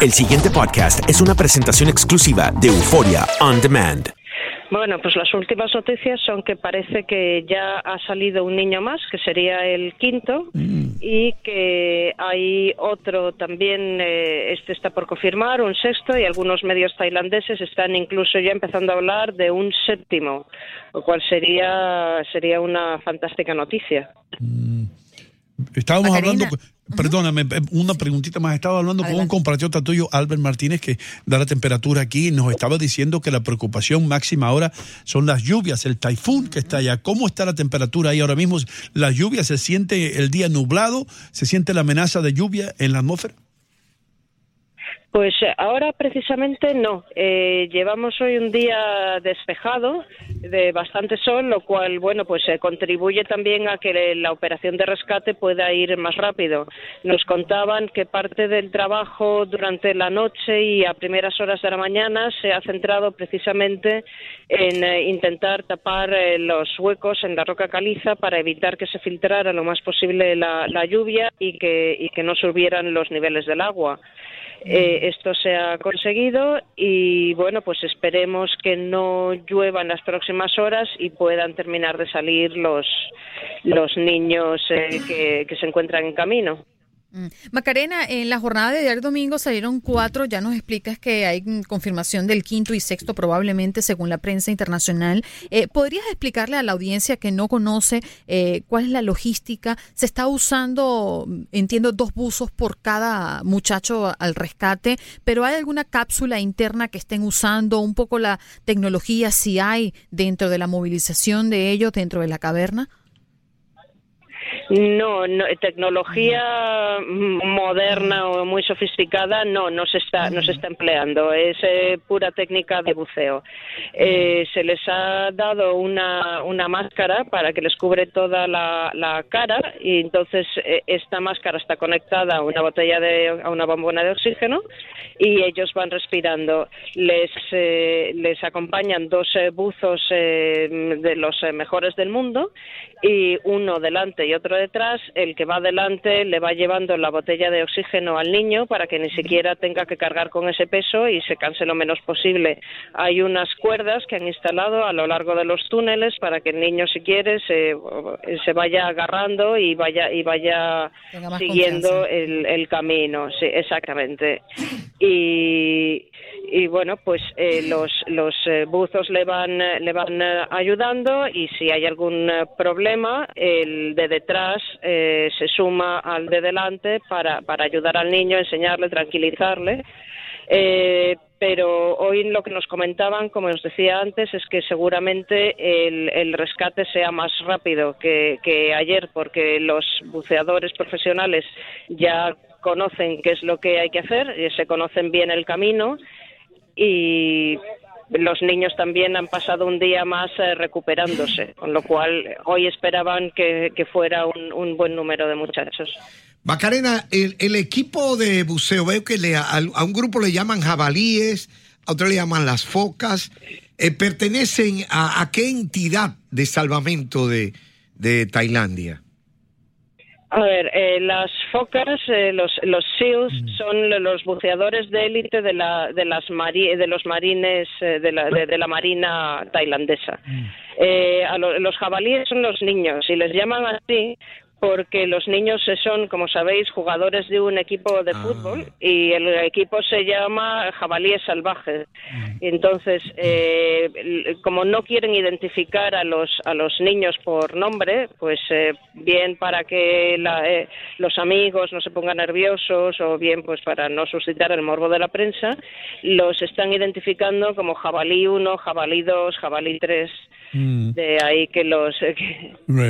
El siguiente podcast es una presentación exclusiva de Euforia On Demand. Bueno, pues las últimas noticias son que parece que ya ha salido un niño más, que sería el quinto, y que hay otro también, eh, este está por confirmar, un sexto, y algunos medios tailandeses están incluso ya empezando a hablar de un séptimo, lo cual sería, sería una fantástica noticia. Estábamos hablando, perdóname, eh, una preguntita más. Estaba hablando con un compatriota tuyo, Albert Martínez, que da la temperatura aquí y nos estaba diciendo que la preocupación máxima ahora son las lluvias, el taifún que está allá. ¿Cómo está la temperatura ahí ahora mismo? ¿La lluvia se siente el día nublado? ¿Se siente la amenaza de lluvia en la atmósfera? Pues eh, ahora precisamente no. Eh, llevamos hoy un día despejado, de bastante sol, lo cual, bueno, pues eh, contribuye también a que la operación de rescate pueda ir más rápido. Nos contaban que parte del trabajo durante la noche y a primeras horas de la mañana se ha centrado precisamente en intentar tapar los huecos en la roca caliza para evitar que se filtrara lo más posible la, lluvia y que, y que no subieran los niveles del agua. Eh, esto se ha conseguido y bueno, pues esperemos que no llueva en las próximas horas y puedan terminar de salir los, los niños eh, que, que se encuentran en camino. Mm. Macarena, en la jornada de ayer domingo salieron cuatro, ya nos explicas que hay confirmación del quinto y sexto probablemente según la prensa internacional. Eh, ¿Podrías explicarle a la audiencia que no conoce eh, cuál es la logística? Se está usando, entiendo, dos buzos por cada muchacho al rescate, pero ¿hay alguna cápsula interna que estén usando? Un poco la tecnología, si hay dentro de la movilización de ellos dentro de la caverna. No, no, tecnología moderna o muy sofisticada no, no se está, no se está empleando. Es eh, pura técnica de buceo. Eh, se les ha dado una, una máscara para que les cubre toda la, cara y entonces eh, esta máscara está conectada a una botella de, a una bombona de oxígeno y ellos van respirando. Les, les acompañan dos buzos de los mejores del mundo y uno delante y otro detrás, el que va adelante le va llevando la botella de oxígeno al niño para que ni siquiera tenga que cargar con ese peso y se canse lo menos posible. Hay unas cuerdas que han instalado a lo largo de los túneles para que el niño, si quiere, se, se vaya agarrando y vaya y vaya siguiendo el, el, camino. Sí, exactamente. Y, y bueno, pues eh, los, los eh, buzos le van, le van eh, ayudando y si hay algún problema, el de detrás se suma al de delante para, para ayudar al niño, enseñarle, tranquilizarle. pero hoy lo que nos comentaban, como os decía antes, es que seguramente el, rescate sea más rápido que, que ayer, porque los buceadores profesionales ya conocen qué es lo que hay que hacer, se conocen bien el camino y los niños también han pasado un día más eh, recuperándose, con lo cual hoy esperaban que, fuera un, buen número de muchachos. Macarena, el, equipo de buceo, veo que le, a, un grupo le llaman jabalíes, a otro le llaman las focas. Eh, ¿Pertenecen a, qué entidad de salvamento de Tailandia? A ver, eh, las focas, eh, los, los SEALs mm. son los buceadores de élite de, la, de, las de los marines eh, de, la, de, la marina tailandesa. Mm. Eh, a los jabalíes son los niños y les llaman así porque los niños son, como sabéis, jugadores de un equipo de ah. fútbol y el equipo se llama Jabalíes Salvajes. Entonces, eh, como no quieren identificar a los a los niños por nombre, pues eh, bien para que eh, los amigos no se pongan nerviosos o bien pues para no suscitar el morbo de la prensa, los están identificando como Jabalí 1, Jabalí 2, Jabalí 3. Mm. De ahí que los...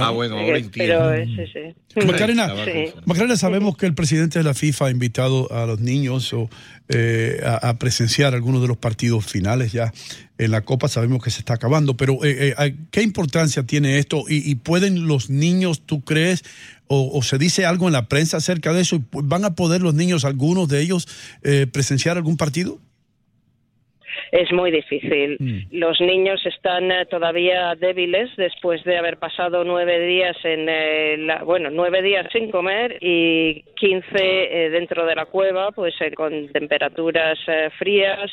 ah, bueno, ahora entiendo. Macarena, sabemos que el presidente de la FIFA ha invitado a los niños eh, a, presenciar algunos de los partidos finales ya en la Copa. Sabemos que se está acabando, pero eh, eh, ¿qué importancia tiene esto? ¿Y, pueden los niños, tú crees, o, se dice algo en la prensa acerca de eso? ¿Van a poder los niños, algunos de ellos, presenciar algún partido? Es muy difícil. Mm. Los niños están eh, todavía débiles después de haber pasado nueve días en, bueno, nueve días sin comer y quince dentro de la cueva, pues con temperaturas frías,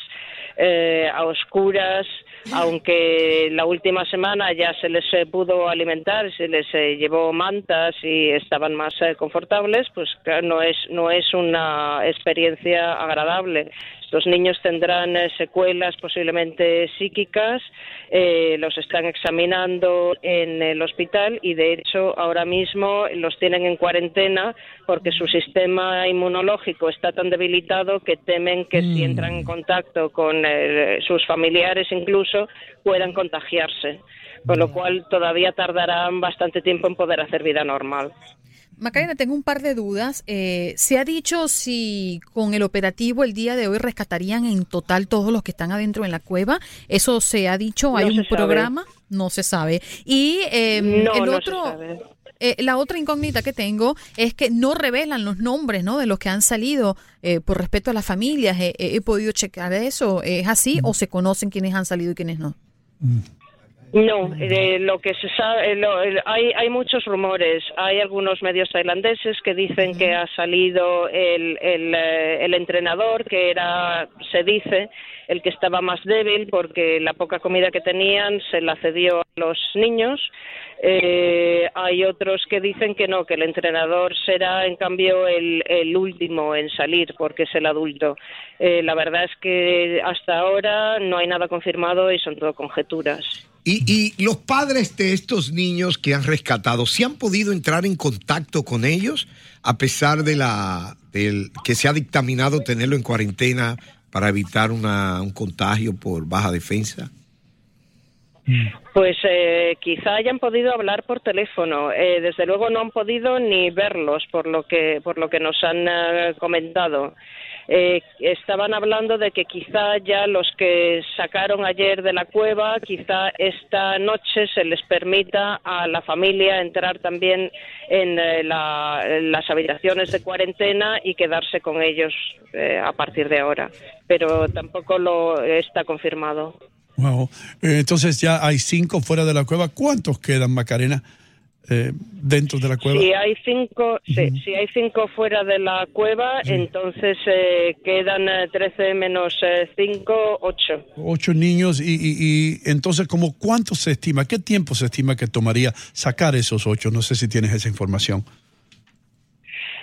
a oscuras aunque la última semana ya se les eh, pudo alimentar, se les eh, llevó mantas y estaban más eh, confortables, pues no es no es una experiencia agradable. Los niños tendrán eh, secuelas posiblemente psíquicas, eh, los están examinando en el hospital y de hecho ahora mismo los tienen en cuarentena porque su sistema inmunológico está tan debilitado que temen que si entran en mm. contacto con eh, sus familiares incluso puedan contagiarse, con lo cual todavía tardarán bastante tiempo en poder hacer vida normal. Macarena, tengo un par de dudas. Eh, ¿Se ha dicho si con el operativo el día de hoy rescatarían en total todos los que están adentro en la cueva? ¿Eso se ha dicho? ¿Hay un programa? No se sabe. Y em, el otro... Eh, la otra incógnita que tengo es que no revelan los nombres ¿no? de los que han salido eh, por respeto a las familias. he podido checar eso. ¿Es así o se conocen quiénes han salido y quiénes no? Mm. No, de lo que se sabe, hay, hay muchos rumores. Hay algunos medios tailandeses que dicen que ha salido el, el, eh, el entrenador, que era, se dice, el que estaba más débil porque la poca comida que tenían se la cedió a los niños. Eh, hay otros que dicen que no, que el entrenador será en cambio el, el último en salir porque es el adulto. Eh, la verdad es que hasta ahora no hay nada confirmado y son todo conjeturas. ¿Y, los padres de estos niños que han rescatado, ¿se han podido entrar en contacto con ellos a pesar de la del, que se ha dictaminado tenerlo en cuarentena para evitar una, un contagio por baja defensa? Pues eh, quizá hayan podido hablar por teléfono. Eh, desde luego no han podido ni verlos por lo que por lo que nos han eh, comentado. Eh, estaban hablando de que quizá ya los que sacaron ayer de la cueva, quizá esta noche se les permita a la familia entrar también en, eh, las habitaciones de cuarentena y quedarse con ellos eh, a partir de ahora. Pero tampoco lo está confirmado. Wow. Entonces ya hay cinco fuera de la cueva. ¿Cuántos quedan, Macarena? Eh, dentro de la cueva. Si hay cinco, si hay cinco fuera de la cueva, entonces eh, quedan 13 eh, menos 5, 8. 8 niños y, y, entonces, ¿como cuánto se estima? ¿Qué tiempo se estima que tomaría sacar esos 8? No sé si tienes esa información.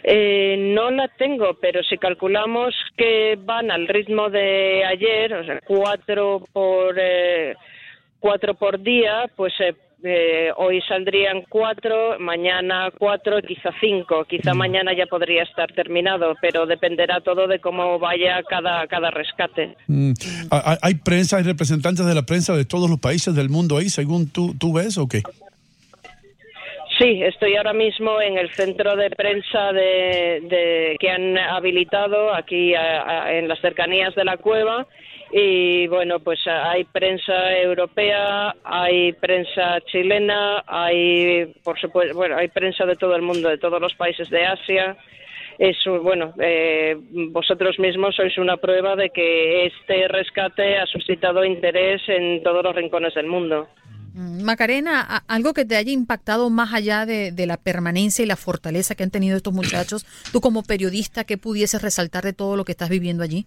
no la tengo, pero si calculamos que van al ritmo de ayer, o sea, cuatro por cuatro por día, pues eh, hoy saldrían cuatro, mañana cuatro, quizá cinco. Quizá mm. mañana ya podría estar terminado, pero dependerá todo de cómo vaya cada, cada rescate. Mm. ¿Hay prensa, hay representantes de la prensa de todos los países del mundo ahí, según tú, tú ves o qué? Sí, estoy ahora mismo en el centro de prensa de, que han habilitado aquí en las cercanías de la cueva y bueno, pues hay prensa europea, hay prensa chilena, hay por supuesto, bueno, hay prensa de todo el mundo, de todos los países de Asia. Es bueno, eh, vosotros mismos sois una prueba de que este rescate ha suscitado interés en todos los rincones del mundo. Mm, Macarena, algo que te haya impactado más allá de, de, la permanencia y la fortaleza que han tenido estos muchachos, tú como periodista, ¿qué pudieses resaltar de todo lo que estás viviendo allí?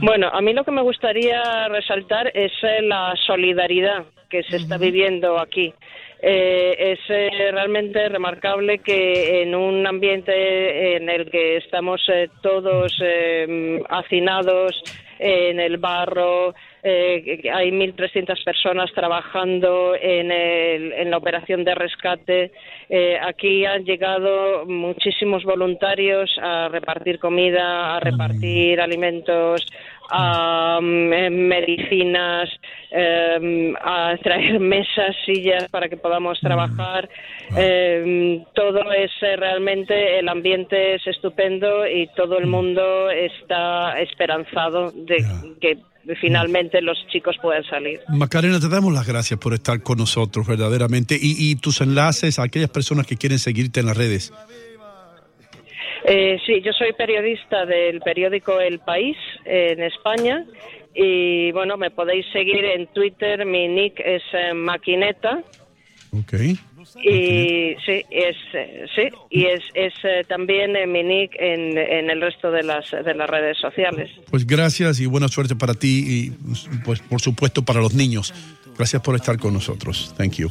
Bueno, a mí lo que me gustaría resaltar es eh, la solidaridad que se está viviendo aquí. Eh, es eh, realmente remarcable que en un ambiente en el que estamos todos hacinados en el barro, hay 1.300 personas trabajando en, en, la operación de rescate. aquí han llegado muchísimos voluntarios a repartir comida, a repartir alimentos, a mm, medicinas, em, a traer mesas, sillas para que podamos trabajar. Em, todo es eh, realmente, el ambiente es estupendo y todo el mundo está esperanzado de que finalmente los chicos puedan salir. Macarena, te damos las gracias por estar con nosotros verdaderamente y, y tus enlaces a aquellas personas que quieren seguirte en las redes. Eh, sí, yo soy periodista del periódico El País en España y bueno, me podéis seguir en Twitter, mi nick es eh, Maquineta. Ok. Y sí, es, eh, sí, y es, es eh, también eh, mi nick en, en, el resto de las, de las redes sociales. Pues gracias y buena suerte para ti y pues por supuesto para los niños. Gracias por estar con nosotros. Thank you.